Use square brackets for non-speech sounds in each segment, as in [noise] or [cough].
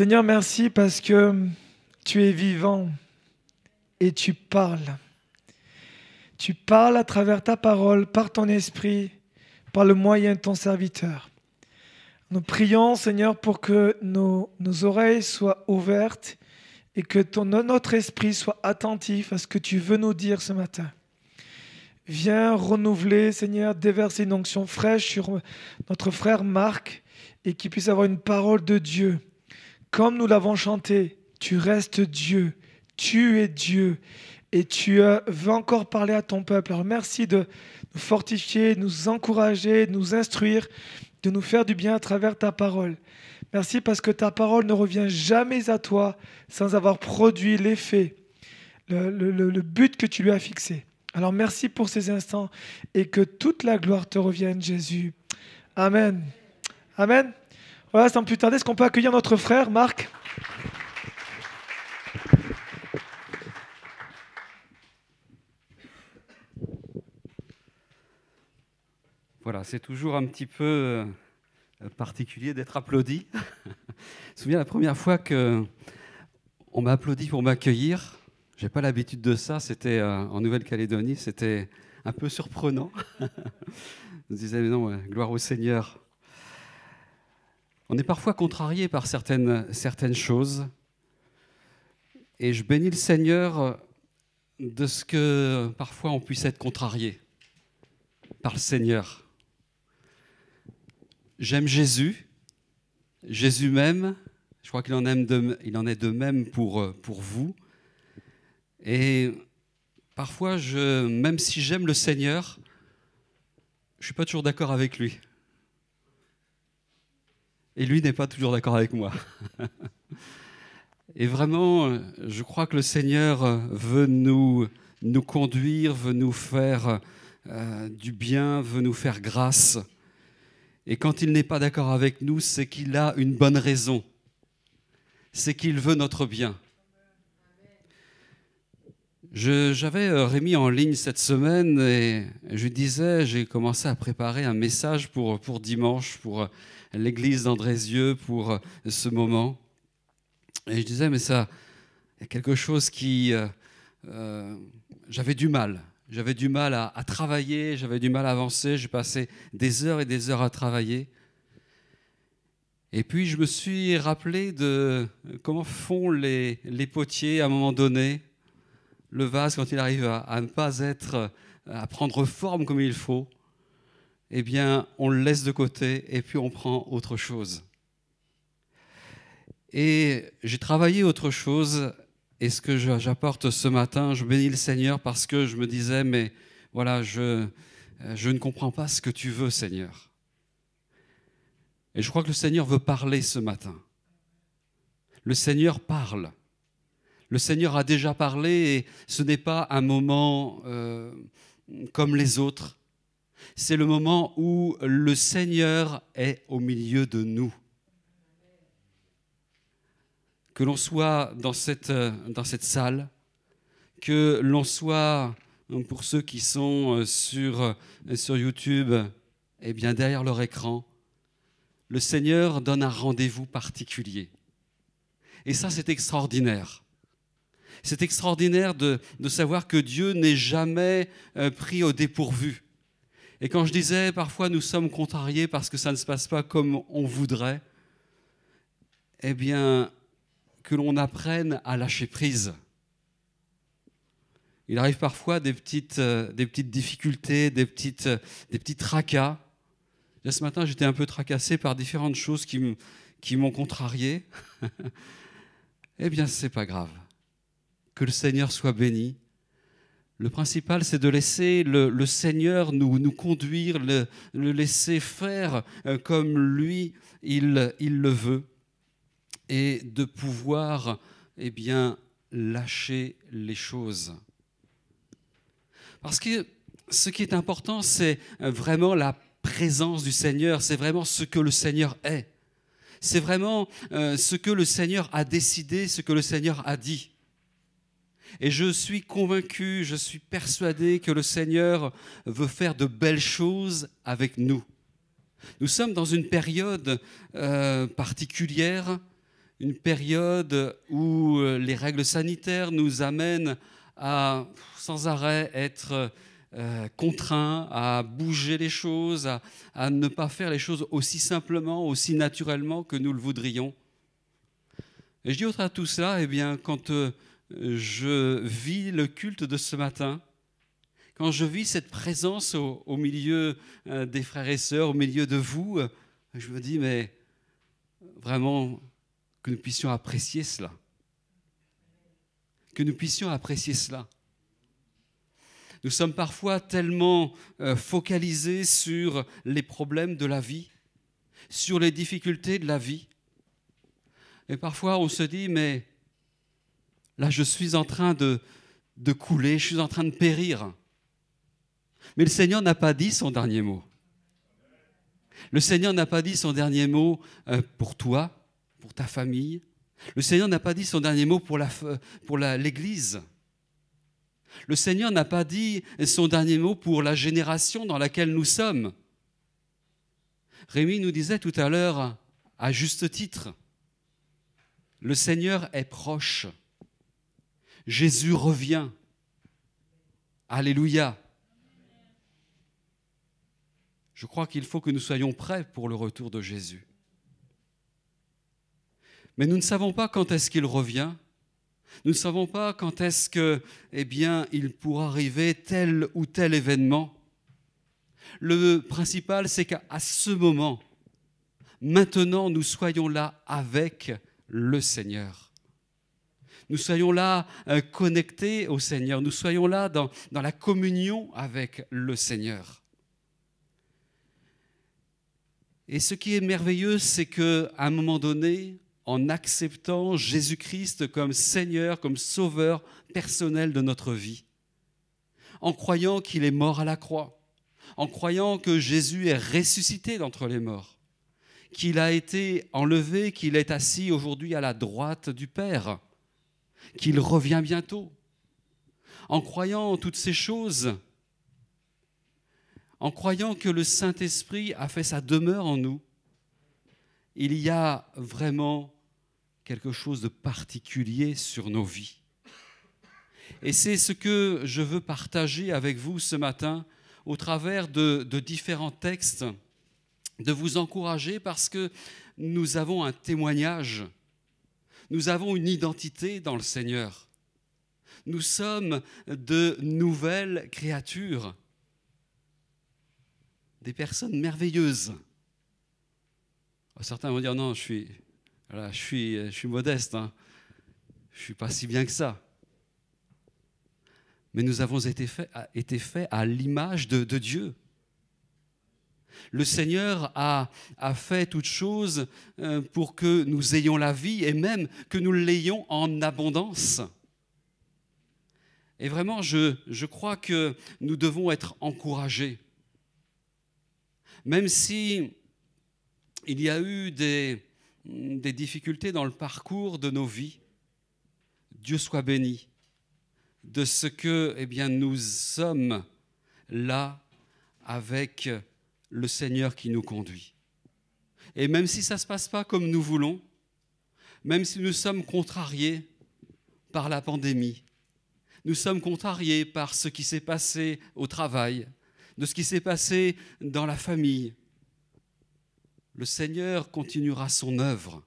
Seigneur, merci parce que tu es vivant et tu parles. Tu parles à travers ta parole, par ton esprit, par le moyen de ton serviteur. Nous prions, Seigneur, pour que nos, oreilles soient ouvertes et que ton, notre esprit soit attentif à ce que tu veux nous dire ce matin. Viens renouveler, Seigneur, déverser une onction fraîche sur notre frère Marc et qu'il puisse avoir une parole de Dieu. Comme nous l'avons chanté, tu restes Dieu, tu es Dieu et tu veux encore parler à ton peuple. Alors merci de nous fortifier, de nous encourager, de nous instruire, de nous faire du bien à travers ta parole. Merci parce que ta parole ne revient jamais à toi sans avoir produit l'effet, le, but que tu lui as fixé. Alors merci pour ces instants et que toute la gloire te revienne, Jésus. Amen. Amen. Voilà, sans plus tarder, est-ce qu'on peut accueillir notre frère Marc Voilà, c'est toujours un petit peu euh, particulier d'être applaudi. [laughs] Je me souviens la première fois que on m'a applaudi pour m'accueillir. J'ai pas l'habitude de ça. C'était euh, en Nouvelle-Calédonie. C'était un peu surprenant. Je me disais, mais non, gloire au Seigneur. On est parfois contrarié par certaines, choses. Et je bénis le Seigneur de ce que parfois on puisse être contrarié par le Seigneur. J'aime Jésus. Jésus m'aime. Je crois qu'il en, est de même pour, pour vous. Et parfois, même si j'aime le Seigneur, je ne suis pas toujours d'accord avec lui. Et lui n'est pas toujours d'accord avec moi. [laughs] Et vraiment, je crois que le Seigneur veut nous, nous conduire, veut nous faire euh, du bien, veut nous faire grâce. Et quand il n'est pas d'accord avec nous, c'est qu'il a une bonne raison. C'est qu'il veut notre bien. J'avais euh, Rémi en ligne cette semaine et je disais, j'ai commencé à préparer un message pour, pour dimanche, pour l'église d'Andrézieux, pour ce moment. Et je disais, mais ça, il y a quelque chose qui... Euh, euh, j'avais du mal. J'avais du mal à, travailler, j'avais du mal à avancer, j'ai passé des heures et des heures à travailler. Et puis je me suis rappelé de comment font les potiers à un moment donné. Le vase, quand il arrive à, ne pas être, à prendre forme comme il faut, eh bien, on le laisse de côté et puis on prend autre chose. Et j'ai travaillé autre chose et ce que j'apporte ce matin, je bénis le Seigneur parce que je me disais, mais voilà, je, je ne comprends pas ce que tu veux, Seigneur. Et je crois que le Seigneur veut parler ce matin. Le Seigneur parle. Le Seigneur a déjà parlé et ce n'est pas un moment euh, comme les autres. C'est le moment où le Seigneur est au milieu de nous que l'on soit dans cette, euh, salle, que l'on soit, pour ceux qui sont euh, sur, euh, sur YouTube, eh bien derrière leur écran, le Seigneur donne un rendez-vous particulier. Et ça, c'est extraordinaire. C'est extraordinaire de, de, savoir que Dieu n'est jamais pris au dépourvu. Et quand je disais, parfois nous sommes contrariés parce que ça ne se passe pas comme on voudrait, eh bien, que l'on apprenne à lâcher prise. Il arrive parfois des petites, euh, des petites difficultés, des, petites, des petits tracas. ce matin, j'étais un peu tracassé par différentes choses qui, qui m'ont contrarié. [laughs] eh bien, ce n'est pas grave. Que le Seigneur soit béni. Le principal, c'est de laisser le, Seigneur nous, conduire, le, laisser faire euh, comme lui, il, le veut et de pouvoir eh bien, lâcher les choses. Parce que ce qui est important, c'est vraiment la présence du Seigneur, c'est vraiment ce que le Seigneur est. C'est vraiment euh, ce que le Seigneur a décidé, ce que le Seigneur a dit. Et je suis convaincu, je suis persuadé que le Seigneur veut faire de belles choses avec nous. Nous sommes dans une période euh, particulière une période où euh, les règles sanitaires nous amènent à sans arrêt être euh, contraints à bouger les choses, à, ne pas faire les choses aussi simplement, aussi naturellement que nous le voudrions. Et je dis autre à tout ça, eh bien, quand je vis le culte de ce matin, quand je vis cette présence au, milieu des frères et sœurs, au milieu de vous, je me dis, mais vraiment, que nous puissions apprécier cela. Que nous puissions apprécier cela. Nous sommes parfois tellement euh, focalisés sur les problèmes de la vie, sur les difficultés de la vie. Et parfois on se dit, mais là je suis en train de, couler, je suis en train de périr. Mais le Seigneur n'a pas dit son dernier mot. Le Seigneur n'a pas dit son dernier mot euh, pour toi, pour ta famille. Le Seigneur n'a pas dit son dernier mot pour l'Église. Le Seigneur n'a pas dit son dernier mot pour la génération dans laquelle nous sommes. Rémi nous disait tout à l'heure, à juste titre, le Seigneur est proche. Jésus revient. Alléluia. Je crois qu'il faut que nous soyons prêts pour le retour de Jésus. Mais nous ne savons pas quand est-ce qu'il revient. Nous ne savons pas quand est-ce que, eh bien, il pourra arriver tel ou tel événement. Le principal, c'est qu'à ce moment, maintenant, nous soyons là avec le Seigneur. Nous soyons là euh, connectés au Seigneur. Nous soyons là dans, dans la communion avec le Seigneur. Et ce qui est merveilleux, c'est qu'à un moment donné, en acceptant Jésus-Christ comme Seigneur, comme Sauveur personnel de notre vie, en croyant qu'il est mort à la croix, en croyant que Jésus est ressuscité d'entre les morts, qu'il a été enlevé, qu'il est assis aujourd'hui à la droite du Père, qu'il revient bientôt. En croyant toutes ces choses, en croyant que le Saint-Esprit a fait sa demeure en nous, il y a vraiment quelque chose de particulier sur nos vies. Et c'est ce que je veux partager avec vous ce matin au travers de, différents textes, de vous encourager parce que nous avons un témoignage, nous avons une identité dans le Seigneur. Nous sommes de nouvelles créatures, des personnes merveilleuses. Certains vont dire non, je suis, je, suis, je suis modeste, hein. je ne suis pas si bien que ça. Mais nous avons été faits fait à l'image de, Dieu. Le Seigneur a, fait toutes choses euh, pour que nous ayons la vie et même que nous l'ayons en abondance. Et vraiment, je, je crois que nous devons être encouragés. Même si il y a eu des, des difficultés dans le parcours de nos vies, Dieu soit béni de ce que eh bien, nous sommes là avec le Seigneur qui nous conduit. Et même si ça ne se passe pas comme nous voulons, même si nous sommes contrariés par la pandémie, nous sommes contrariés par ce qui s'est passé au travail, de ce qui s'est passé dans la famille, le Seigneur continuera son œuvre.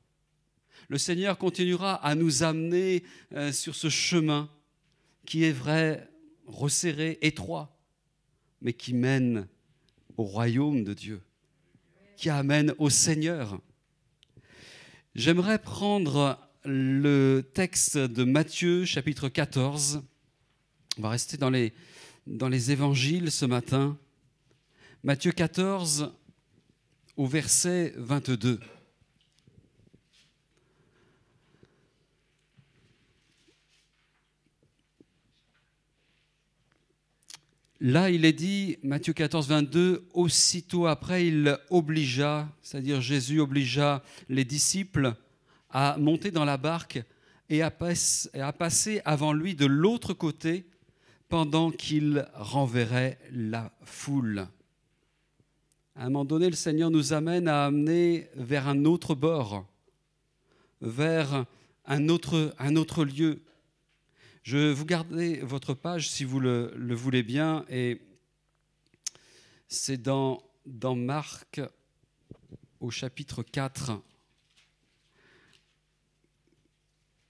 Le Seigneur continuera à nous amener euh, sur ce chemin qui est vrai, resserré, étroit, mais qui mène au royaume de Dieu, qui amène au Seigneur. J'aimerais prendre le texte de Matthieu chapitre 14. On va rester dans les, dans les évangiles ce matin. Matthieu 14, au verset 22. Là, il est dit, Matthieu 14, 22, aussitôt après, il obligea, c'est-à-dire Jésus obligea les disciples à monter dans la barque et à, passer avant lui de l'autre côté pendant qu'il renverrait la foule. À un moment donné, le Seigneur nous amène à amener vers un autre bord, vers un autre, un autre lieu. Je vous gardez votre page si vous le, le voulez bien, et c'est dans, dans Marc au chapitre 4,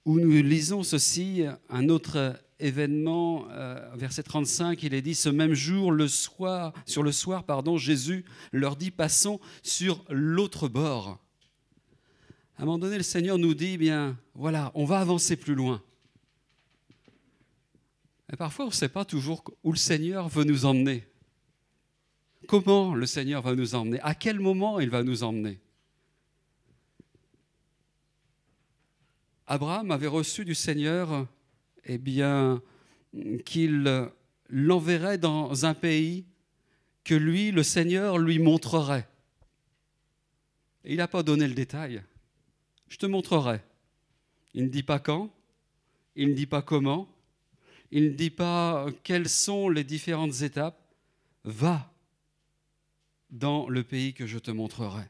où nous lisons ceci, un autre événement, euh, verset 35, il est dit, ce même jour, le soir, sur le soir, pardon, Jésus leur dit, passons sur l'autre bord. À un moment donné, le Seigneur nous dit, bien, voilà, on va avancer plus loin. Et parfois, on ne sait pas toujours où le Seigneur veut nous emmener. Comment le Seigneur va nous emmener? À quel moment il va nous emmener? Abraham avait reçu du Seigneur eh bien, qu'il l'enverrait dans un pays que lui, le Seigneur, lui montrerait. il n'a pas donné le détail. Je te montrerai. Il ne dit pas quand, il ne dit pas comment, il ne dit pas quelles sont les différentes étapes. Va dans le pays que je te montrerai.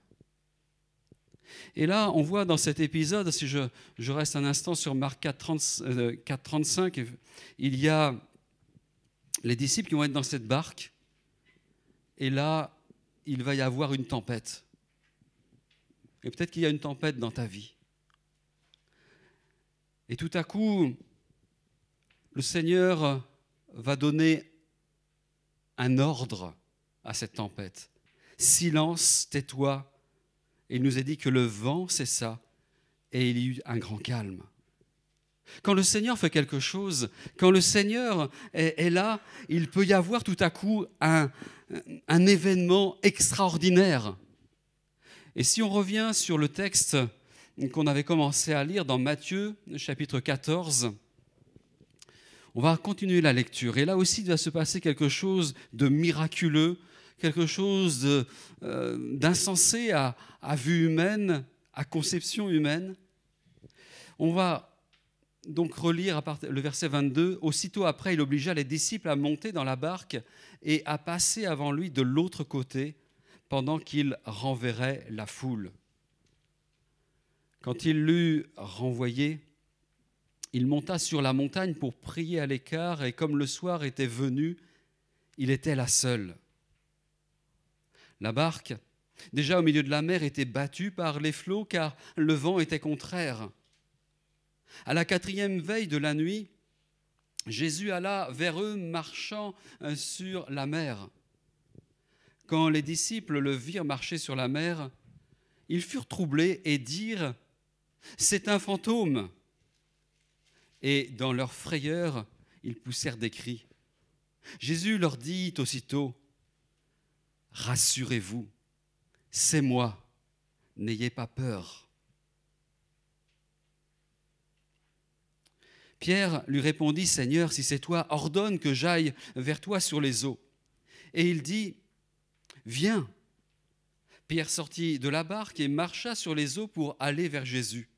Et là, on voit dans cet épisode, si je, reste un instant sur Marc 4, 35, euh, il y a les disciples qui vont être dans cette barque. Et là, il va y avoir une tempête. Et peut-être qu'il y a une tempête dans ta vie. Et tout à coup, le Seigneur va donner un ordre à cette tempête. Silence, tais-toi, il nous a dit que le vent cessa et il y eut un grand calme. Quand le Seigneur fait quelque chose, quand le Seigneur est, là, il peut y avoir tout à coup un, un événement extraordinaire. Et si on revient sur le texte qu'on avait commencé à lire dans Matthieu chapitre 14, on va continuer la lecture. Et là aussi, il va se passer quelque chose de miraculeux, quelque chose euh, d'insensé à, vue humaine, à conception humaine. On va donc relire le verset 22. Aussitôt après, il obligea les disciples à monter dans la barque et à passer avant lui de l'autre côté pendant qu'il renverrait la foule. Quand il l'eut renvoyé, il monta sur la montagne pour prier à l'écart, et comme le soir était venu, il était la seule. La barque, déjà au milieu de la mer, était battue par les flots car le vent était contraire. À la quatrième veille de la nuit, Jésus alla vers eux marchant euh, sur la mer. Quand les disciples le virent marcher sur la mer, ils furent troublés et dirent C'est un fantôme. Et dans leur frayeur, ils poussèrent des cris. Jésus leur dit aussitôt Rassurez-vous, c'est moi, n'ayez pas peur. Pierre lui répondit, Seigneur, si c'est toi, ordonne que j'aille vers toi sur les eaux. Et il dit, Viens. Pierre sortit de la barque et marcha sur les eaux pour aller vers Jésus.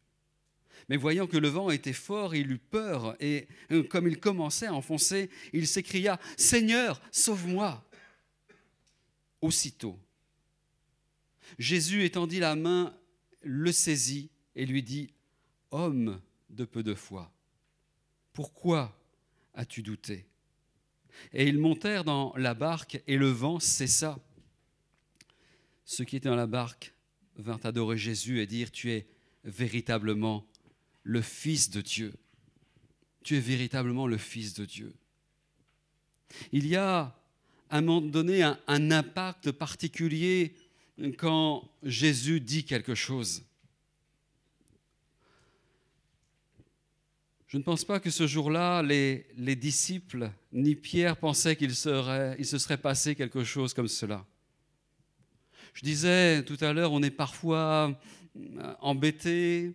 Mais voyant que le vent était fort, il eut peur, et euh, comme il commençait à enfoncer, il s'écria, Seigneur, sauve-moi. Aussitôt, Jésus étendit la main, le saisit et lui dit, Homme de peu de foi, pourquoi as-tu douté? Et ils montèrent dans la barque et le vent cessa. Ceux qui étaient dans la barque vinrent adorer Jésus et dire, Tu es véritablement le Fils de Dieu. Tu es véritablement le Fils de Dieu. Il y a à un moment donné un, impact particulier quand Jésus dit quelque chose. Je ne pense pas que ce jour-là, les, les, disciples ni Pierre pensaient qu'il se serait passé quelque chose comme cela. Je disais tout à l'heure, on est parfois embêté,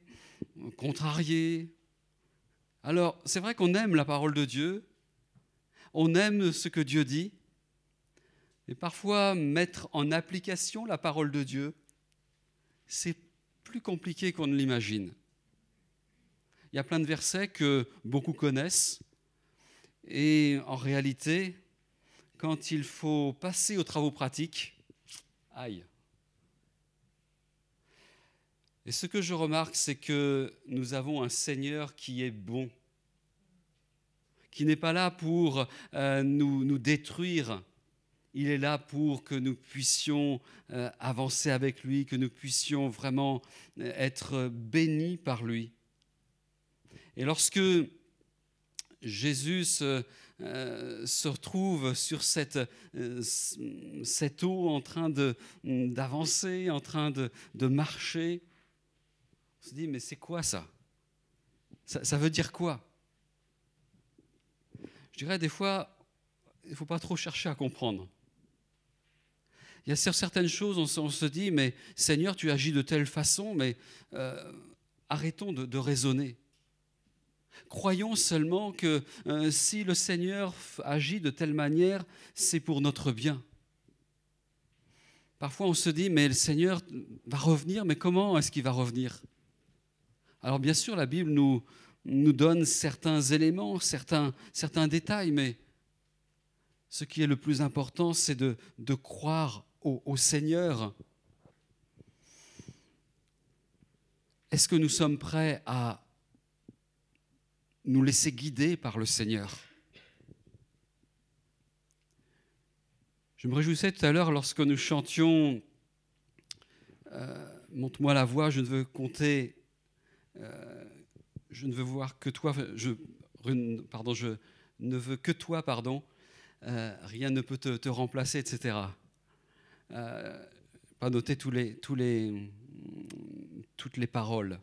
contrarié. Alors, c'est vrai qu'on aime la parole de Dieu, on aime ce que Dieu dit, et parfois, mettre en application la parole de Dieu, c'est plus compliqué qu'on ne l'imagine. Il y a plein de versets que beaucoup connaissent, et en réalité, quand il faut passer aux travaux pratiques, aïe. Et ce que je remarque, c'est que nous avons un Seigneur qui est bon, qui n'est pas là pour euh, nous, détruire. Il est là pour que nous puissions euh, avancer avec lui, que nous puissions vraiment euh, être bénis par lui. Et lorsque Jésus se, se retrouve sur cette, cette eau en train d'avancer, en train de, de marcher, on se dit, mais c'est quoi ça, ça veut dire quoi? Je dirais des fois, il ne faut pas trop chercher à comprendre. Il y a certaines choses, on se, dit, mais Seigneur, tu agis de telle façon, mais euh, arrêtons de, raisonner. Croyons seulement que euh, si le Seigneur agit de telle manière, c'est pour notre bien. Parfois on se dit, mais le Seigneur va revenir, mais comment est-ce qu'il va revenir? Alors bien sûr, la Bible nous, donne certains éléments, certains, détails, mais ce qui est le plus important, c'est de, croire au, Seigneur. Est-ce que nous sommes prêts à nous laisser guider par le Seigneur? Je me réjouissais tout à l'heure lorsque nous chantions euh, Montre-moi la voix, je ne veux compter euh, je ne veux voir que toi, pardon, je ne veux que toi, pardon, euh, rien ne peut te, remplacer, etc. Euh, pas noter tous les, toutes les paroles.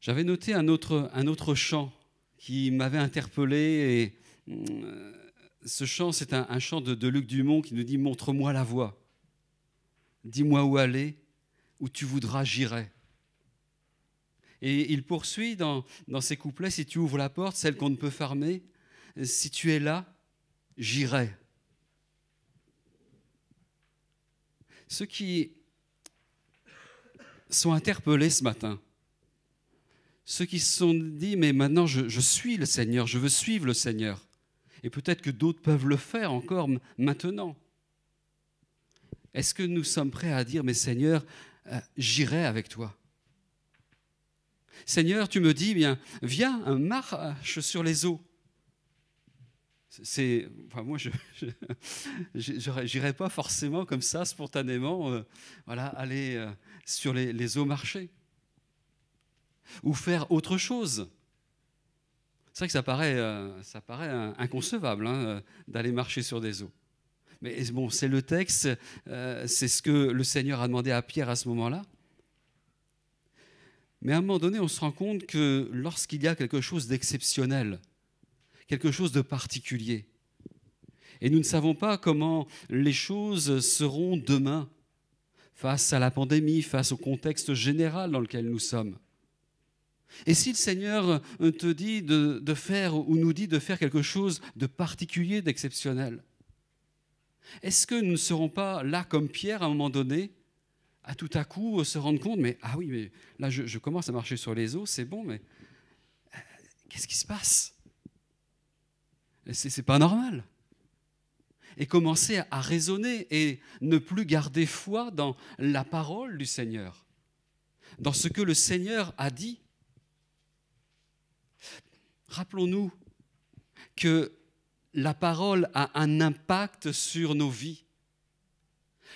J'avais noté un autre, un autre chant qui m'avait interpellé. Et, ce chant, c'est un, chant de, de Luc Dumont qui nous dit Montre-moi la voie. Dis-moi où aller, où tu voudras, j'irai. Et il poursuit dans, ces couplets, si tu ouvres la porte, celle qu'on ne peut fermer, si tu es là, j'irai. Ceux qui sont interpellés ce matin, ceux qui se sont dit, mais maintenant je, je suis le Seigneur, je veux suivre le Seigneur. Et peut-être que d'autres peuvent le faire encore maintenant. Est-ce que nous sommes prêts à dire, mais Seigneur, euh, j'irai avec toi? Seigneur, tu me dis, bien, viens, marche sur les eaux. C'est, enfin, moi, je n'irais pas forcément comme ça, spontanément, euh, voilà, aller euh, sur les, eaux marcher. Ou faire autre chose. C'est vrai que ça paraît, euh, inconcevable hein, d'aller marcher sur des eaux. Mais bon, c'est le texte, c'est ce que le Seigneur a demandé à Pierre à ce moment-là. Mais à un moment donné, on se rend compte que lorsqu'il y a quelque chose d'exceptionnel, quelque chose de particulier, et nous ne savons pas comment les choses seront demain, face à la pandémie, face au contexte général dans lequel nous sommes. Et si le Seigneur te dit de, faire ou nous dit de faire quelque chose de particulier, d'exceptionnel, est-ce que nous ne serons pas là comme Pierre à un moment donné à tout à coup se rendre compte, mais ah oui, mais là je, commence à marcher sur les eaux, c'est bon, mais euh, qu'est-ce qui se passe? C'est pas normal. Et commencer à raisonner et ne plus garder foi dans la parole du Seigneur, dans ce que le Seigneur a dit. Rappelons-nous que la parole a un impact sur nos vies.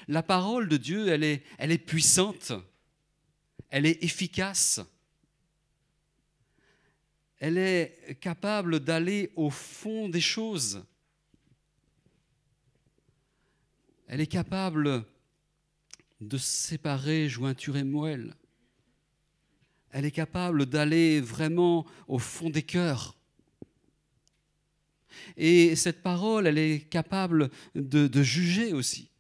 La parole de Dieu, elle est, puissante, elle est efficace, elle est capable d'aller au fond des choses. Elle est capable de séparer jointure et moelle. Elle est capable d'aller vraiment au fond des cœurs. Et cette parole, elle est capable de juger aussi.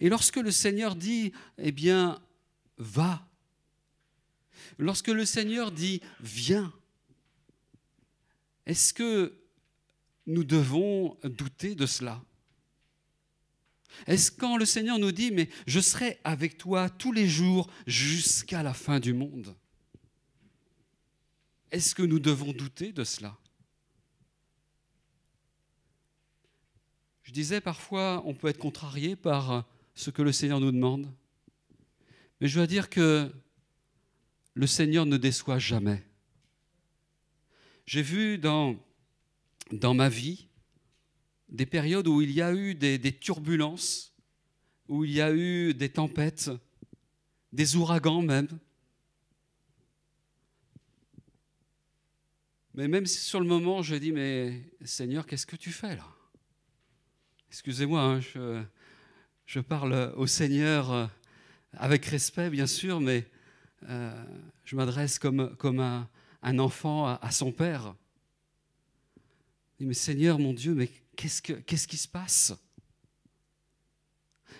Et lorsque le Seigneur dit, eh bien, va, lorsque le Seigneur dit, viens, est-ce que nous devons douter de cela? Est-ce quand le Seigneur nous dit, mais je serai avec toi tous les jours jusqu'à la fin du monde? Est-ce que nous devons douter de cela? Je disais parfois, on peut être contrarié par ce que le Seigneur nous demande. Mais je dois dire que le Seigneur ne déçoit jamais. J'ai vu dans, dans ma vie des périodes où il y a eu des, turbulences, où il y a eu des tempêtes, des ouragans même. Mais même sur le moment, je dis, mais Seigneur, qu'est-ce que tu fais là? Excusez-moi, hein, je, je, parle au Seigneur euh, avec respect, bien sûr, mais euh, je m'adresse comme, comme un, enfant à, son père. Dis, mais Seigneur, mon Dieu, mais qu'est-ce, que, qu'est-ce qui se passe?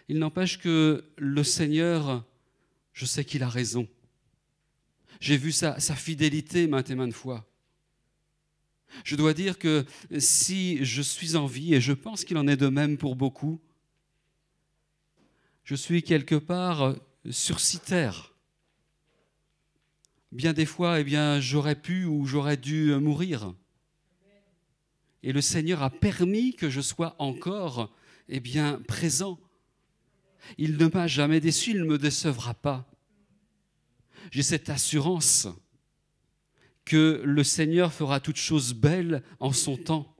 Il n'empêche que le Seigneur, je sais qu'il a raison. J'ai vu sa, sa fidélité maintes et maintes fois. Je dois dire que si je suis en vie, et je pense qu'il en est de même pour beaucoup, je suis quelque part sur terre. Bien des fois, eh bien, j'aurais pu ou j'aurais dû mourir. Et le Seigneur a permis que je sois encore eh bien, présent. Il ne m'a jamais déçu, il ne me décevra pas. J'ai cette assurance que le Seigneur fera toutes choses belles en son temps.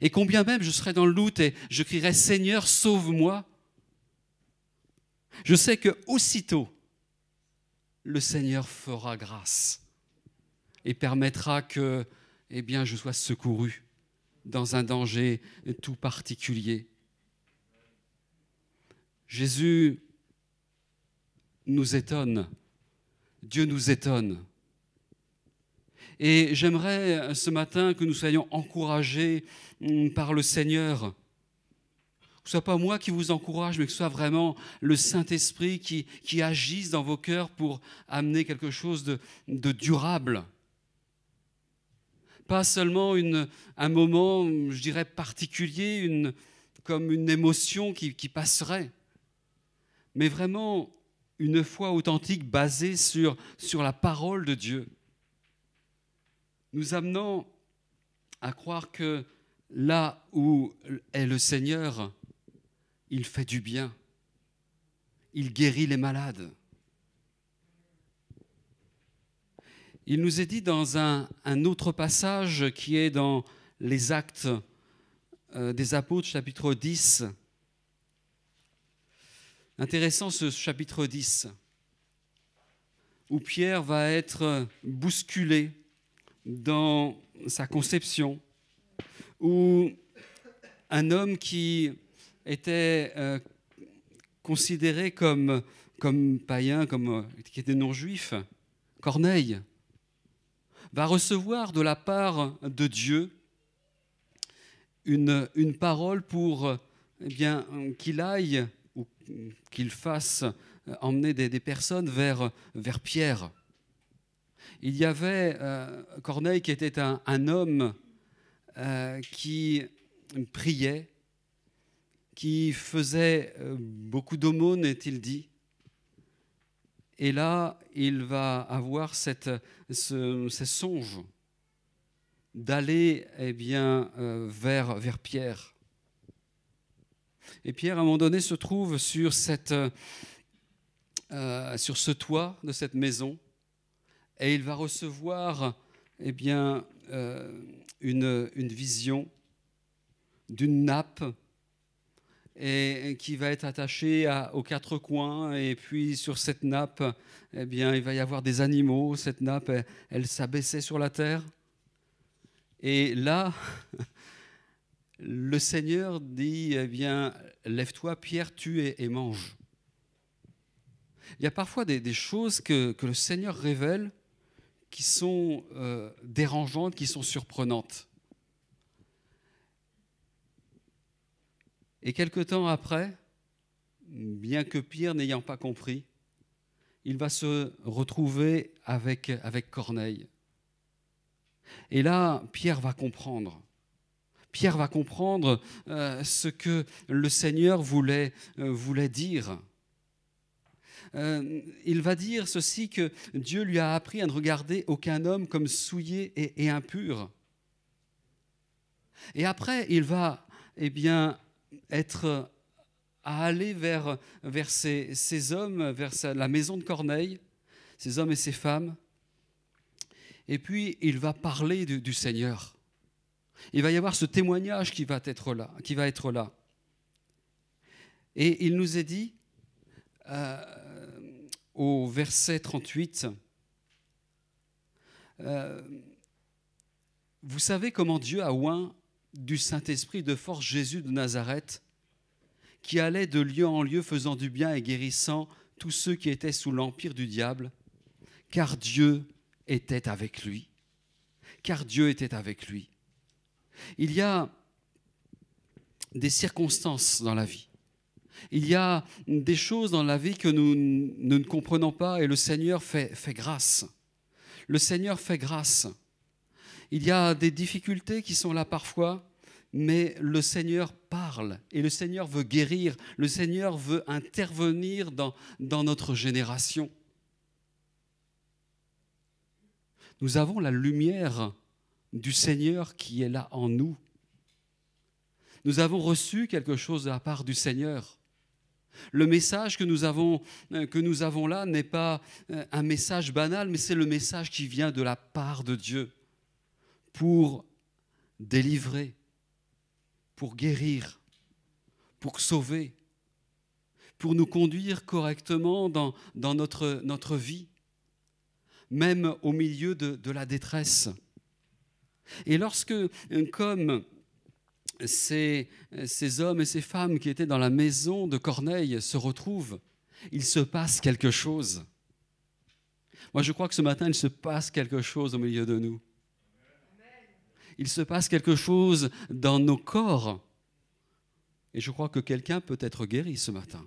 Et combien même je serai dans le doute et je crierai Seigneur, sauve-moi, je sais que aussitôt le Seigneur fera grâce et permettra que eh bien je sois secouru dans un danger tout particulier. Jésus nous étonne. Dieu nous étonne. Et j'aimerais euh, ce matin que nous soyons encouragés hum, par le Seigneur. Ce soit pas moi qui vous encourage, mais que ce soit vraiment le Saint-Esprit qui, qui agisse dans vos cœurs pour amener quelque chose de, de durable. Pas seulement une, un moment, je dirais, particulier, une, comme une émotion qui, qui passerait, mais vraiment une foi authentique basée sur, sur la parole de Dieu nous amenant à croire que là où est le Seigneur, il fait du bien, il guérit les malades. Il nous est dit dans un, autre passage qui est dans les actes euh, des apôtres, chapitre 10. Intéressant ce chapitre 10, où Pierre va être bousculé dans sa conception, où un homme qui était euh, considéré comme, comme païen, comme, euh, qui était non-juif, Corneille, va recevoir de la part de Dieu une, une parole pour eh bien, qu'il aille ou qu'il fasse emmener des, personnes vers, vers Pierre. Il y avait euh, Corneille qui était un, homme euh, qui priait, qui faisait euh, beaucoup d'aumônes, est-il dit. Et là, il va avoir cette, ce, d'aller eh bien, euh, vers, Pierre. Et Pierre, à un moment donné, se trouve euh, sur ce toit de cette maison et il va recevoir eh bien, une, vision d'une nappe et, qui va être attachée à, aux quatre coins. Et puis sur cette nappe, eh bien, il va y avoir des animaux. Cette nappe, elle, s'abaissait sur la terre. Et là, [laughs] le Seigneur dit, eh bien, lève-toi, Pierre, tue et, et, mange. Il y a parfois des, des choses que, que le Seigneur révèle qui sont euh, dérangeantes, qui sont surprenantes. Et quelque temps après, bien que Pierre n'ayant pas compris, il va se retrouver avec, Corneille. Et là, Pierre va comprendre. Pierre va comprendre euh, ce que le Seigneur voulait, euh, dire euh, il va dire ceci que Dieu lui a appris à ne regarder aucun homme comme souillé et, et impur. Et après, il va eh bien, être à aller vers, vers ces, ces hommes, vers la maison de Corneille, ces hommes et ces femmes. Et puis, il va parler du, du Seigneur. Il va y avoir ce témoignage qui va être là. Qui va être là. Et il nous est dit, euh, au verset 38, euh, vous savez comment Dieu a oint du Saint-Esprit de force Jésus de Nazareth, qui allait de lieu en lieu faisant du bien et guérissant tous ceux qui étaient sous l'empire du diable, car Dieu était avec lui. Car Dieu était avec lui. Il y a des circonstances dans la vie. Il y a des choses dans la vie que nous, ne comprenons pas et le Seigneur fait grâce. Le Seigneur fait grâce. Il y a des difficultés qui sont là parfois, mais le Seigneur parle et le Seigneur veut guérir, le Seigneur veut intervenir dans, notre génération. Nous avons la lumière du Seigneur qui est là en nous. Nous avons reçu quelque chose de la part du Seigneur. Le message que nous avons, euh, là n'est pas euh, un message banal, mais c'est le message qui vient de la part de Dieu pour délivrer, pour guérir, pour sauver, pour nous conduire correctement dans, notre, vie, même au milieu de, la détresse. Et lorsque, comme ces, ces, hommes et ces femmes qui étaient dans la maison de Corneille se retrouvent, il se passe quelque chose. Moi, je crois que ce matin, il se passe quelque chose au milieu de nous. Il se passe quelque chose dans nos corps. Et je crois que quelqu'un peut être guéri ce matin.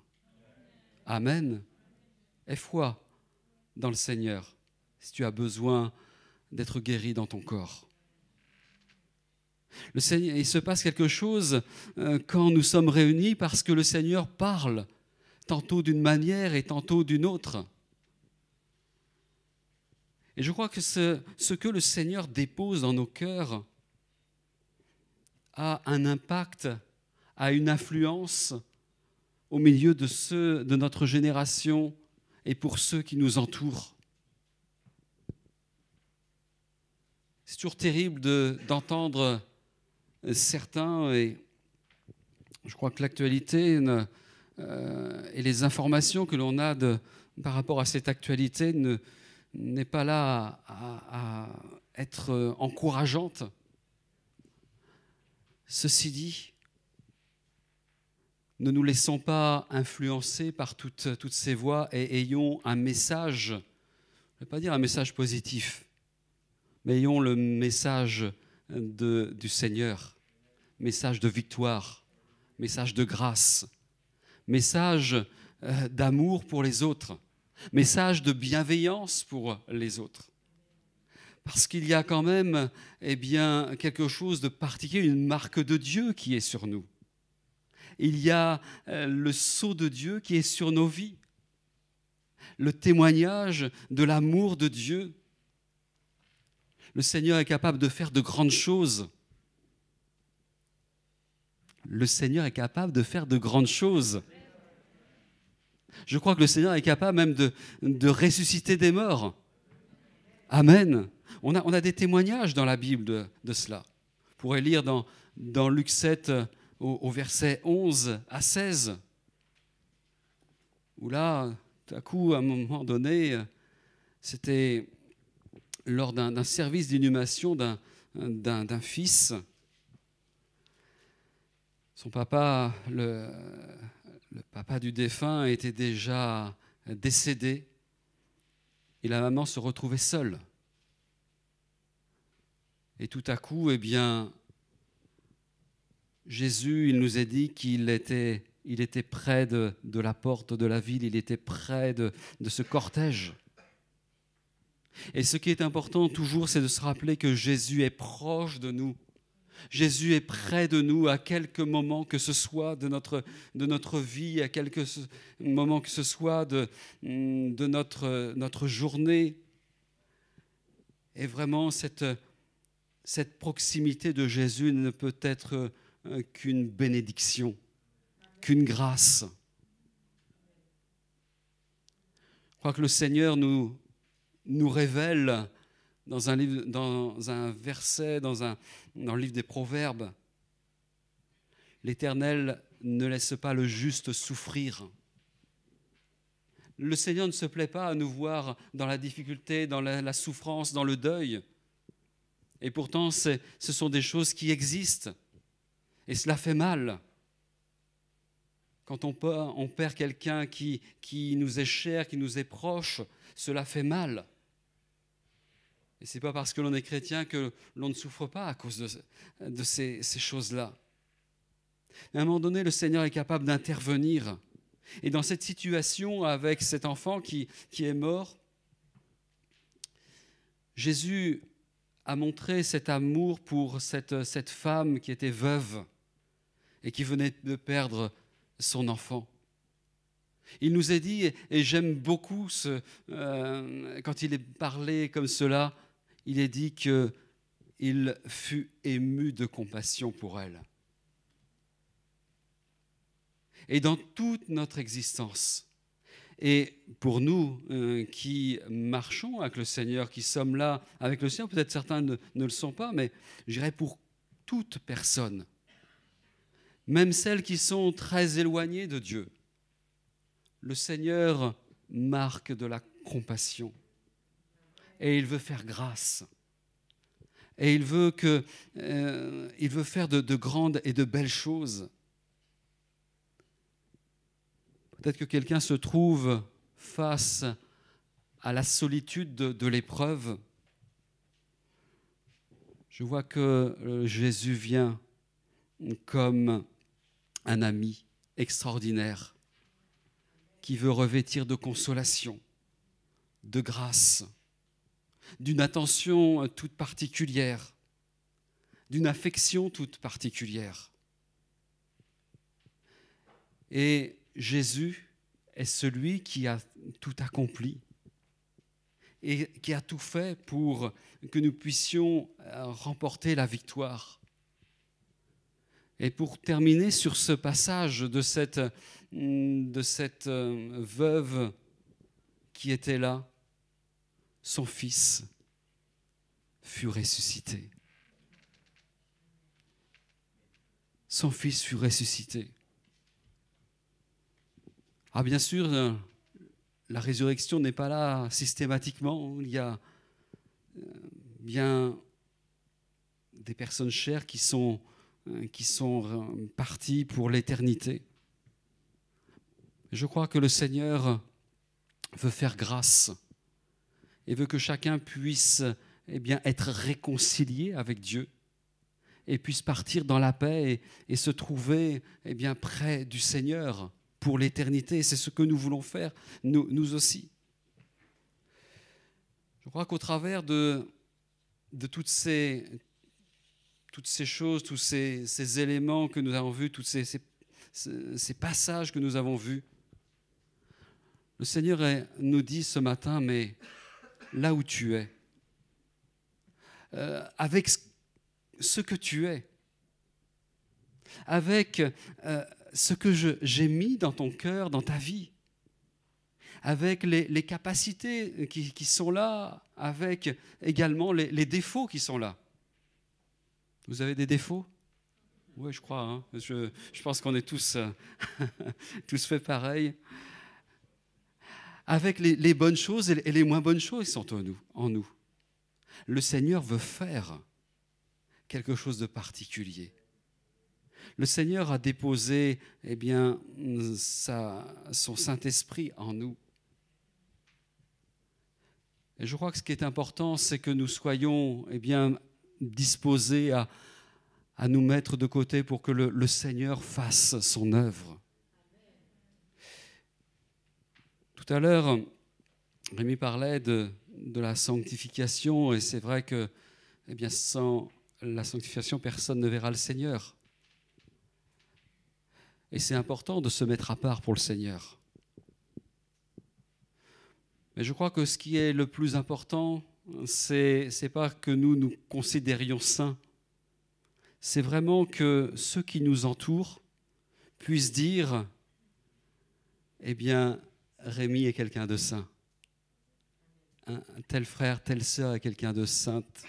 Amen. Aie foi dans le Seigneur si tu as besoin d'être guéri dans ton corps. Il se passe quelque chose euh, quand nous sommes réunis parce que le Seigneur parle, tantôt d'une manière et tantôt d'une autre. Et je crois que ce, que le Seigneur dépose dans nos cœurs a un impact, a une influence au milieu de ceux de notre génération et pour ceux qui nous entourent. C'est toujours terrible d'entendre de, certains, et je crois que l'actualité euh, et les informations que l'on a par rapport à cette actualité n'est pas là à, à, être encourageante. Ceci dit, ne nous laissons pas influencer par toutes, ces voix et ayons un message, je ne vais pas dire un message positif, mais ayons le message du Seigneur, message de victoire, message de grâce, message euh, d'amour pour les autres, message de bienveillance pour les autres. Parce qu'il y a quand même eh quelque chose de particulier, une marque de Dieu qui est sur nous. Il y a euh, le sceau de Dieu qui est sur nos vies, le témoignage de l'amour de Dieu le Seigneur est capable de faire de grandes choses. Le Seigneur est capable de faire de grandes choses. Je crois que le Seigneur est capable même de ressusciter des morts. Amen. On a, on des témoignages dans la Bible de, cela. Vous pourrez lire dans, Luc 7 au, au, verset 11 à 16, où là, tout à coup, à un moment donné, c'était lors d'un service d'inhumation d'un fils. Son papa, le, papa du défunt, était déjà décédé et la maman se retrouvait seule. Et tout à coup, eh bien, Jésus, il nous a dit qu'il était, il était près de, la porte de la ville, il était près de, de ce cortège. Et ce qui est important toujours, c'est de se rappeler que Jésus est proche de nous. Jésus est près de nous à quelques moments que ce soit de notre, de notre vie, à quelques moments que ce soit de, de notre, notre journée. Et vraiment, cette, cette proximité de Jésus ne peut être qu'une bénédiction. qu'une grâce. Je crois que le Seigneur nous, révèle dans un, livre, dans un verset, dans, un, dans le livre des Proverbes, l'Éternel ne laisse pas le juste souffrir. Le Seigneur ne se plaît pas à nous voir dans la difficulté, dans la, souffrance, dans le deuil. Et pourtant, ce sont des choses qui existent. Et cela fait mal. Quand on, perd quelqu'un qui, qui nous est cher, qui nous est proche, cela fait mal. Et ce n'est pas parce que l'on est chrétien que l'on ne souffre pas à cause de, de ces, ces choses-là. À un moment donné, le Seigneur est capable d'intervenir. Et dans cette situation avec cet enfant qui, qui est mort, Jésus a montré cet amour pour cette, cette femme qui était veuve et qui venait de perdre son enfant. Il nous a dit, et j'aime beaucoup ce, euh, quand il est parlé comme cela, il est dit qu'il fut ému de compassion pour elle. Et dans toute notre existence, et pour nous euh, qui marchons avec le Seigneur, qui sommes là avec le Seigneur, peut-être certains ne, le sont pas, mais je dirais pour toute personne, même celles qui sont très éloignées de Dieu, le Seigneur marque de la compassion et il veut faire grâce. Et il veut, que, euh, il veut faire de grandes et de belles choses. Peut-être que quelqu'un se trouve face à la solitude de, l'épreuve. Je vois que euh, Jésus vient comme un ami extraordinaire qui veut revêtir de consolation, de grâce, d'une attention toute particulière, d'une affection toute particulière. Et Jésus est celui qui a tout accompli et qui a tout fait pour que nous puissions remporter la victoire. Et pour terminer sur ce passage de cette, cette euh, veuve qui était là, son fils fut ressuscité. Son fils fut ressuscité. Ah bien sûr, euh, la résurrection n'est pas là systématiquement. Il y a euh, bien des personnes chères qui sont, euh, qui sont parties pour l'éternité. Je crois que le Seigneur veut faire grâce et veut que chacun puisse eh bien, être réconcilié avec Dieu et puisse partir dans la paix et, se trouver eh bien, près du Seigneur pour l'éternité. C'est ce que nous voulons faire, nous, aussi. Je crois qu'au travers de, toutes, ces, choses, tous ces, éléments que nous avons vus, tous ces passages que nous avons vus, le Seigneur nous dit ce matin, mais là où tu es, euh, avec ce que tu es, avec euh, ce que j'ai mis dans ton cœur, dans ta vie, avec les, les capacités qui, qui, sont là, avec également les, défauts qui sont là. Vous avez des défauts? Oui, je crois. Hein. Je, je, pense qu'on est tous, [laughs] tous fait pareil avec les, les, bonnes choses et les moins bonnes choses qui sont en nous, en nous. Le Seigneur veut faire quelque chose de particulier. Le Seigneur a déposé eh son Saint-Esprit en nous. Et je crois que ce qui est important, c'est que nous soyons eh disposés à, nous mettre de côté pour que le, Seigneur fasse son œuvre. Tout à l'heure, Rémi parlait de, la sanctification, et c'est vrai que eh sans la sanctification, personne ne verra le Seigneur. Et c'est important de se mettre à part pour le Seigneur. Mais je crois que ce qui est le plus important, c'est n'est pas que nous nous considérions saints, c'est vraiment que ceux qui nous entourent puisse dire, eh bien, Rémi est quelqu'un de saint. Un tel frère, telle sœur est quelqu'un de sainte,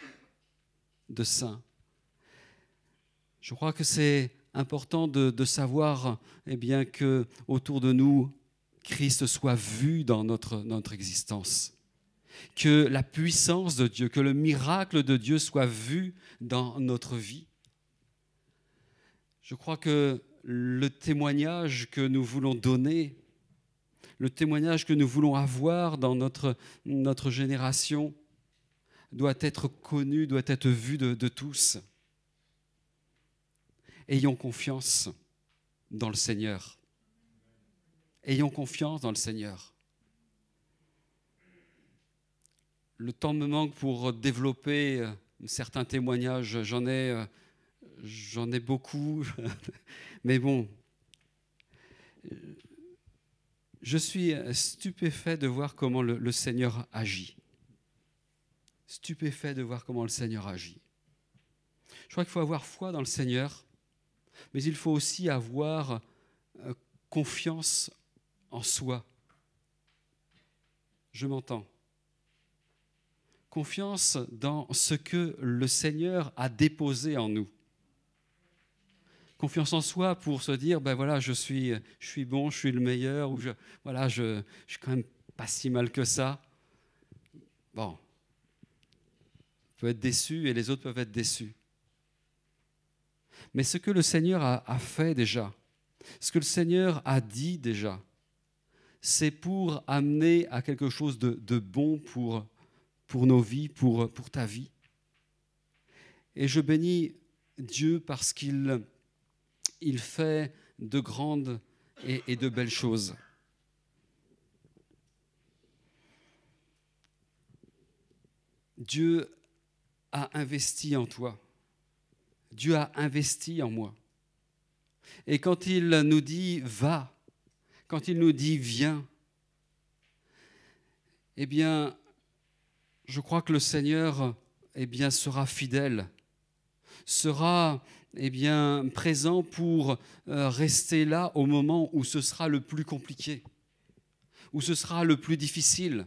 de saint. Je crois que c'est important de, savoir eh bien, que autour de nous, Christ soit vu dans notre, notre existence. Que la puissance de Dieu, que le miracle de Dieu soit vu dans notre vie. Je crois que le témoignage que nous voulons donner, le témoignage que nous voulons avoir dans notre, notre génération, doit être connu, doit être vu de, de tous. Ayons confiance dans le Seigneur. Ayons confiance dans le Seigneur. Le temps me manque pour développer euh, certains témoignages. J'en ai, euh, beaucoup. [laughs] Mais bon, je suis stupéfait de voir comment le, le, Seigneur agit. Stupéfait de voir comment le Seigneur agit. Je crois qu'il faut avoir foi dans le Seigneur, mais il faut aussi avoir euh, confiance en soi. Je m'entends. Confiance dans ce que le Seigneur a déposé en nous. Confiance en soi pour se dire, ben voilà, je suis, je suis bon, je suis le meilleur, ou je, voilà, je, je suis quand même pas si mal que ça. Bon, peut être déçu et les autres peuvent être déçus. Mais ce que le Seigneur a, fait déjà, ce que le Seigneur a dit déjà, c'est pour amener à quelque chose de, bon pour, nos vies, pour, ta vie. Et je bénis Dieu parce qu'il il fait de grandes et de belles choses. Dieu a investi en toi. Dieu a investi en moi. Et quand il nous dit va, quand il nous dit viens, eh bien, je crois que le Seigneur eh bien, sera fidèle, sera eh bien, présent pour euh, rester là au moment où ce sera le plus compliqué, où ce sera le plus difficile.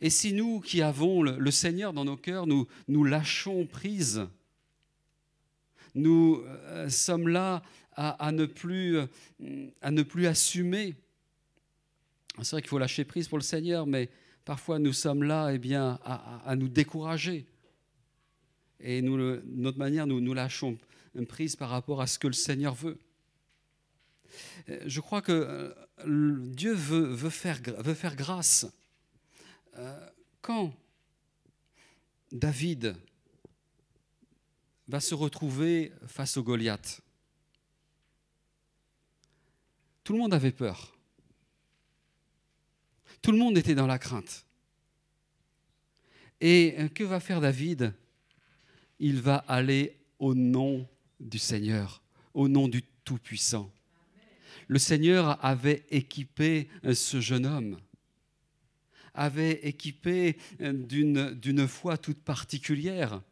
Et si nous qui avons le, Seigneur dans nos cœurs, nous, nous lâchons prise, nous euh, sommes là à, ne plus, à ne plus assumer. C'est vrai qu'il faut lâcher prise pour le Seigneur, mais parfois nous sommes là eh bien, à, nous décourager. Et nous, notre manière, nous, nous lâchons prise par rapport à ce que le Seigneur veut. Euh, je crois que euh, Dieu veut, veut, faire, veut faire grâce. Euh, quand David va se retrouver face au Goliath, tout le monde avait peur. Tout le monde était dans la crainte. Et que va faire David? Il va aller au nom du Seigneur, au nom du Tout-Puissant. Le Seigneur avait équipé ce jeune homme, avait équipé d'une foi toute particulière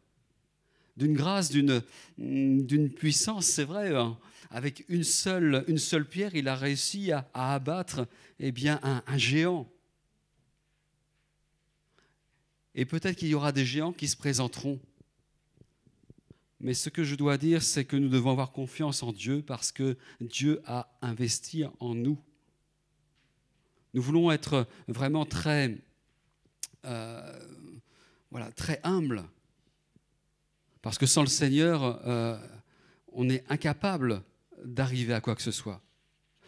d'une grâce, d'une puissance, c'est vrai. Hein. Avec une seule, pierre, il a réussi à, abattre eh un, géant. Et peut-être qu'il y aura des géants qui se présenteront. Mais ce que je dois dire, c'est que nous devons avoir confiance en Dieu parce que Dieu a investi en nous. Nous voulons être vraiment très, euh, humbles parce que sans le Seigneur, euh, on est incapable d'arriver à quoi que ce soit.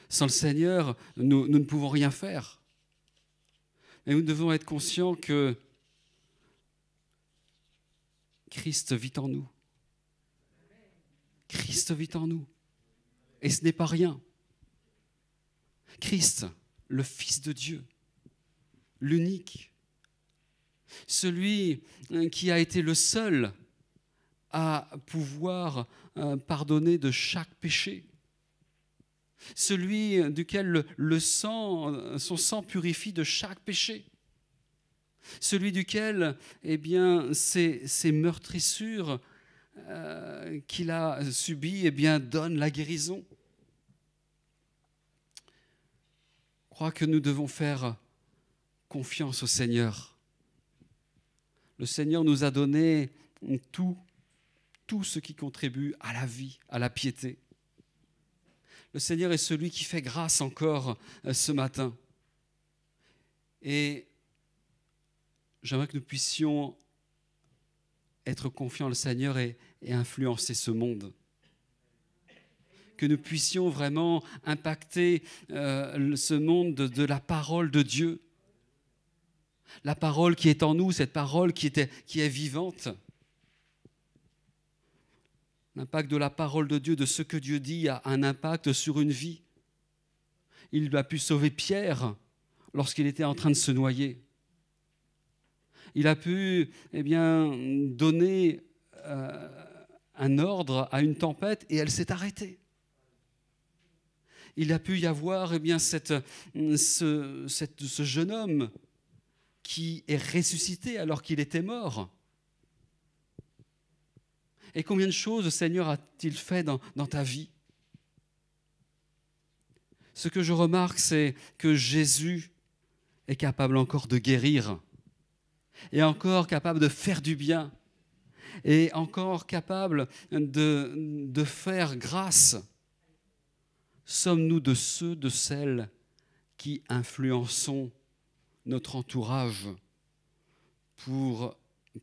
Sans le Seigneur, nous, nous ne pouvons rien faire. Et nous devons être conscients que Christ vit en nous. Christ vit en nous. Et ce n'est pas rien. Christ, le Fils de Dieu, l'unique, celui qui a été le seul à pouvoir euh, pardonner de chaque péché. Celui duquel le, sang, son sang purifie de chaque péché. Celui duquel, eh bien, ces, meurtrissures euh, qu'il a subies, eh bien, donnent la guérison. crois que nous devons faire confiance au Seigneur. Le Seigneur nous a donné tout, tout ce qui contribue à la vie, à la piété. Le Seigneur est celui qui fait grâce encore euh, ce matin. Et j'aimerais que nous puissions être confiants le Seigneur et, influencer ce monde que nous puissions vraiment impacter euh, ce monde de, la parole de Dieu. La parole qui est en nous, cette parole qui est vivante. L'impact de la parole de Dieu, de ce que Dieu dit, a un impact sur une vie. Il a pu sauver Pierre lorsqu'il était en train de se noyer. Il a pu eh bien, donner euh, un ordre à une tempête et elle s'est arrêtée il a pu y avoir eh bien, ce jeune homme qui est ressuscité alors qu'il était mort. Et combien de choses Seigneur a-t-il fait dans, ta vie? Ce que je remarque, c'est que Jésus est capable encore de guérir, et encore capable de faire du bien, et encore capable de, faire grâce. Sommes-nous de ceux, de celles qui influençons notre entourage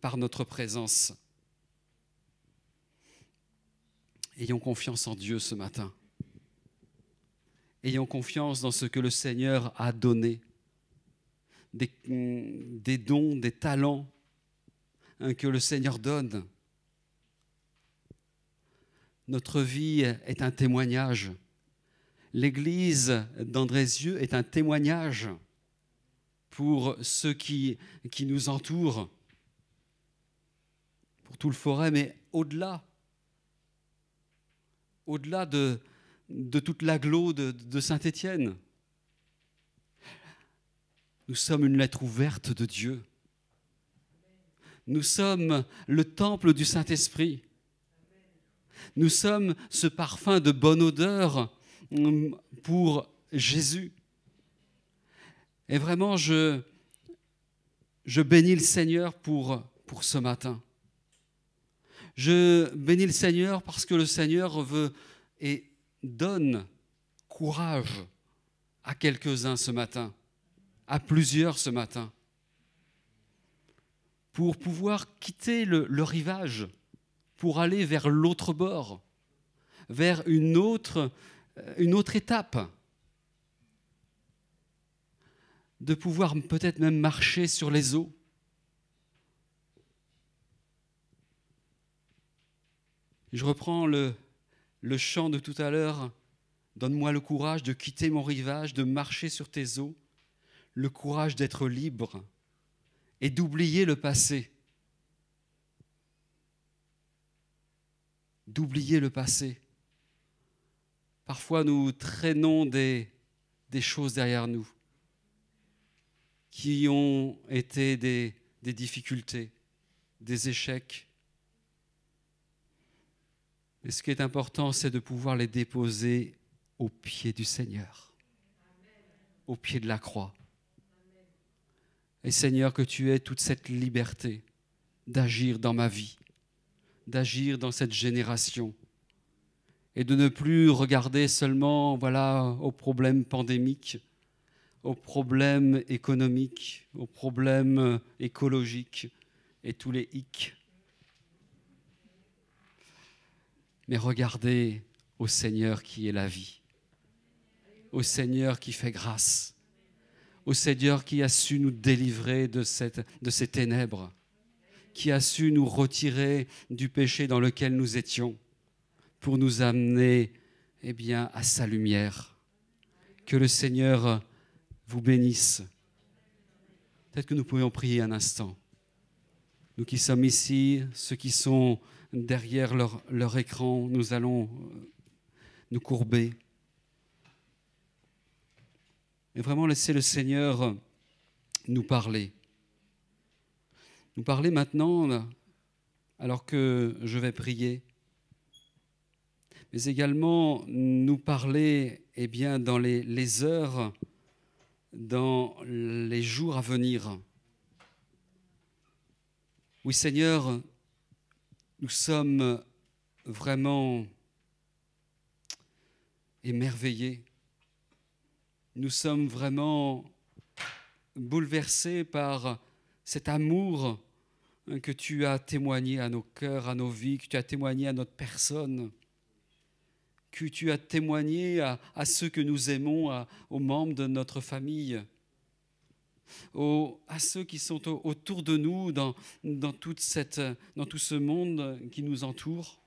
par notre présence? Ayons confiance en Dieu ce matin. Ayons confiance dans ce que le Seigneur a donné, des, dons, des talents hein, que le Seigneur donne. Notre vie est un témoignage L'église d'Andrézieux est un témoignage pour ceux qui nous entourent, pour tout le forêt, mais au-delà, au-delà de, toute l'agglo de, de Saint-Étienne. Nous sommes une lettre ouverte de Dieu. Nous sommes le temple du Saint-Esprit. Nous sommes ce parfum de bonne odeur pour Jésus. Et vraiment, je, bénis le Seigneur pour ce matin. Je bénis le Seigneur parce que le Seigneur veut et donne courage à quelques-uns ce matin, à plusieurs ce matin, pour pouvoir quitter le, rivage, pour aller vers l'autre bord, vers une autre une autre étape, de pouvoir peut-être même marcher sur les eaux. Je reprends le, chant de tout à l'heure. Donne-moi le courage de quitter mon rivage, de marcher sur tes eaux, le courage d'être libre et d'oublier le passé. D'oublier le passé. Parfois, nous traînons des, des choses derrière nous qui ont été des, des difficultés, des échecs. Et ce qui est important, c'est de pouvoir les déposer au pied du Seigneur, au pied de la croix. Et Seigneur, que tu aies toute cette liberté d'agir dans ma vie, d'agir dans cette génération, et de ne plus regarder seulement voilà, aux problèmes pandémiques, aux problèmes économiques, aux problèmes écologiques et tous les hic. Mais regardez au Seigneur qui est la vie, au Seigneur qui fait grâce, au Seigneur qui a su nous délivrer de, ces ténèbres, qui a su nous retirer du péché dans lequel nous étions pour nous amener eh bien, à sa lumière. Que le Seigneur vous bénisse. Peut-être que nous pourrions prier un instant. Nous qui sommes ici, ceux qui sont derrière leur, écran, nous allons euh, nous courber. Et vraiment laisser le Seigneur nous parler. Nous parler maintenant, alors que je vais prier mais également nous parler eh bien, dans les heures dans les jours à venir. Oui Seigneur, nous sommes vraiment émerveillés. Nous sommes vraiment bouleversés par cet amour que tu as témoigné à nos cœurs, à nos vies, que tu as témoigné à notre personne, que tu as témoigné à, ceux que nous aimons, aux membres de notre famille, à ceux qui sont autour de nous dans, dans, toute cette, dans tout ce monde qui nous entoure.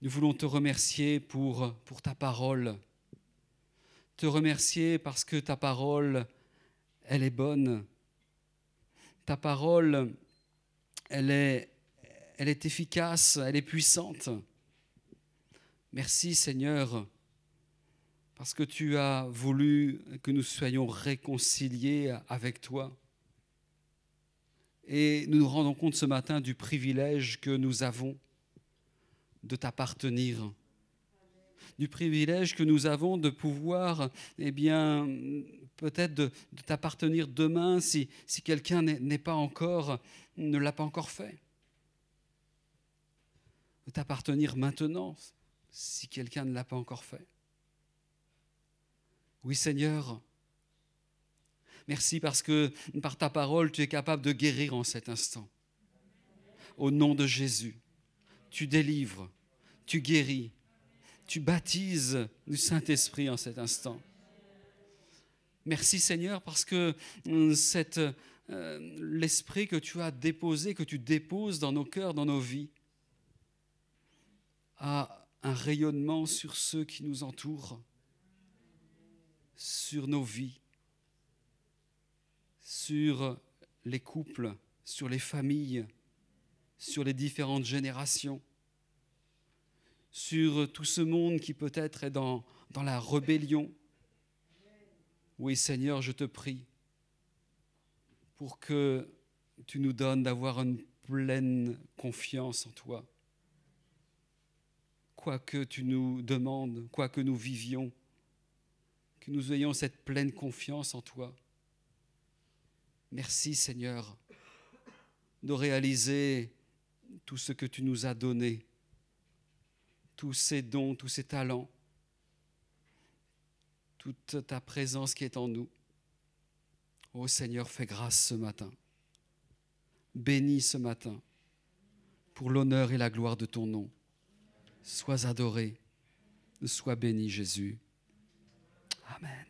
Nous voulons te remercier pour, pour ta parole, te remercier parce que ta parole, elle est bonne. Ta parole, elle est, elle est efficace, elle est puissante. Merci Seigneur, parce que tu as voulu que nous soyons réconciliés avec toi. Et nous nous rendons compte ce matin du privilège que nous avons de t'appartenir, du privilège que nous avons de pouvoir, eh bien, peut-être de, t'appartenir demain si, quelqu'un n'est pas encore, ne l'a pas encore fait. De t'appartenir maintenant si quelqu'un ne l'a pas encore fait. Oui Seigneur, merci parce que par ta parole, tu es capable de guérir en cet instant. Au nom de Jésus, tu délivres, tu guéris, tu baptises du Saint-Esprit en cet instant. Merci Seigneur parce que euh, euh, l'esprit que tu as déposé, que tu déposes dans nos cœurs, dans nos vies, a un rayonnement sur ceux qui nous entourent, sur nos vies, sur les couples, sur les familles, sur les différentes générations, sur tout ce monde qui peut-être est dans, dans la rébellion. Oui Seigneur, je te prie pour que tu nous donnes d'avoir une pleine confiance en toi quoi que tu nous demandes, quoi que nous vivions, que nous ayons cette pleine confiance en toi. Merci Seigneur de réaliser tout ce que tu nous as donné, tous ces dons, tous ces talents, toute ta présence qui est en nous. Ô Seigneur, fais grâce ce matin. Bénis ce matin pour l'honneur et la gloire de ton nom. Sois adoré, sois béni Jésus. Amen.